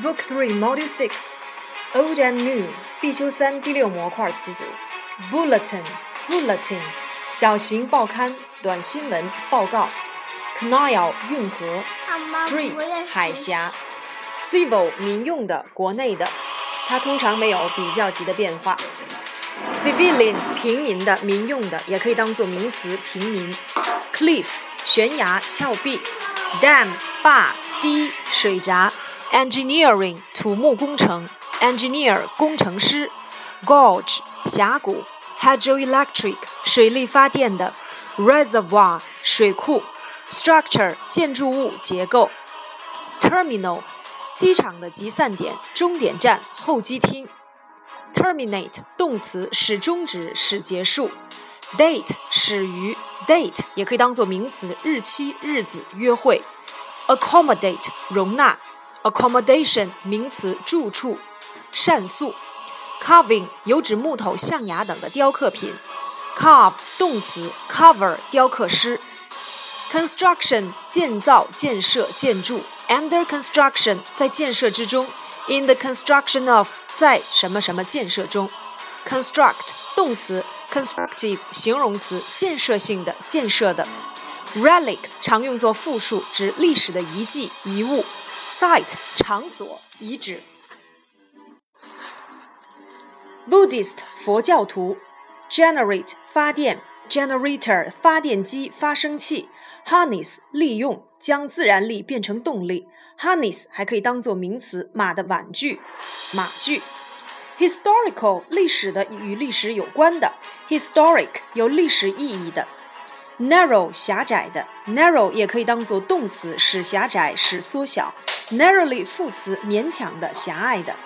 Book Three, Module Six, Old and New，必修三第六模块词组。Bulletin, bulletin，小型报刊、短新闻报告。Canal，运河。Street，海峡。Civil，民用的、国内的。它通常没有比较级的变化。Civilian，平民的、民用的，也可以当做名词，平民。Cliff，悬崖、峭壁。Dam，坝、堤、水闸。Engineering 土木工程，Engineer 工程师，Gorge 峡谷，Hydroelectric 水力发电的，Reservoir 水库，Structure 建筑物结构，Terminal 机场的集散点终点站候机厅，Terminate 动词使终止使结束，Date 始于 Date 也可以当做名词日期日子约会，Accommodate 容纳。Accommodation 名词住处，膳宿；carving 有指木头、象牙等的雕刻品；carve 动词 cover 雕刻师；construction 建造、建设、建筑；under construction 在建设之中；in the construction of 在什么什么建设中；construct 动词 constructive 形容词建设性的、建设的；relic 常用作复数，指历史的遗迹、遗物。Site 场所遗址，Buddhist 佛教徒，generate 发电，generator 发电机发生器，harness 利用将自然力变成动力，harness 还可以当做名词马的玩具马具，historical 历史的与历史有关的，historic 有历史意义的。Narrow 狭窄的，narrow 也可以当做动词，使狭窄，使缩小。narrowly 副词，勉强的，狭隘的。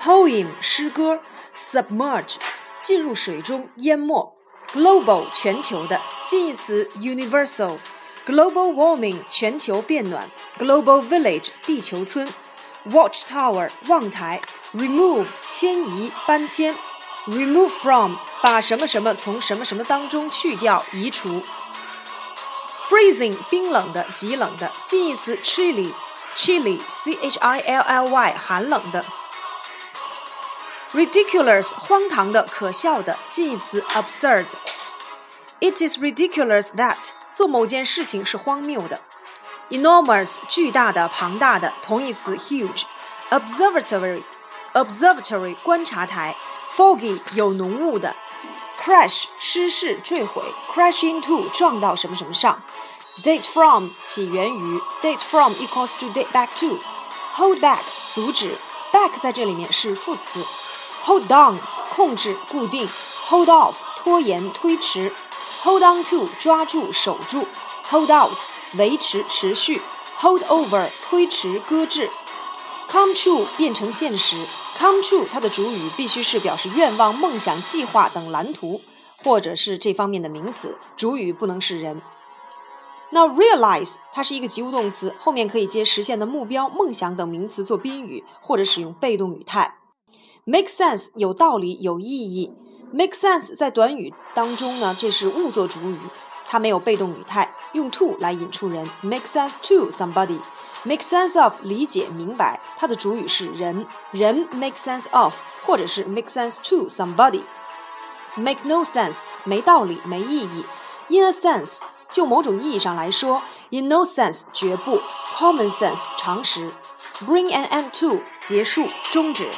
poem 诗歌，submerge 进入水中，淹没。global 全球的，近义词 universal。global warming 全球变暖。global village 地球村。watch tower 望台。remove 迁移，搬迁。remove from 把什么什么从什么什么当中去掉，移除。freezing 冰冷的，极冷的。近义词 chilly，chilly，c h i l l y 寒冷的。ridiculous 荒唐的，可笑的。近义词 absurd。It is ridiculous that 做某件事情是荒谬的。enormous 巨大的，庞大的。同义词 huge。observatory，observatory 观察台。 Foggy 有浓雾的。crash 失事坠毁，crash into 撞到什么什么上，date from 起源于，date from equals to date back to，hold back 阻止，back 在这里面是副词，hold down 控制固定，hold off 拖延推迟，hold on to 抓住守住，hold out 维持持续，hold over 推迟搁置，come true 变成现实。Come true，它的主语必须是表示愿望、梦想、计划等蓝图，或者是这方面的名词，主语不能是人。那 realize 它是一个及物动词，后面可以接实现的目标、梦想等名词做宾语，或者使用被动语态。Make sense 有道理、有意义。Make sense 在短语当中呢，这是物做主语。它没有被动语态，用 to 来引出人，make sense to somebody，make sense of 理解明白，它的主语是人，人 make sense of，或者是 make sense to somebody，make no sense 没道理没意义，in a sense 就某种意义上来说，in no sense 绝不，common sense 常识，bring an end to 结束终止。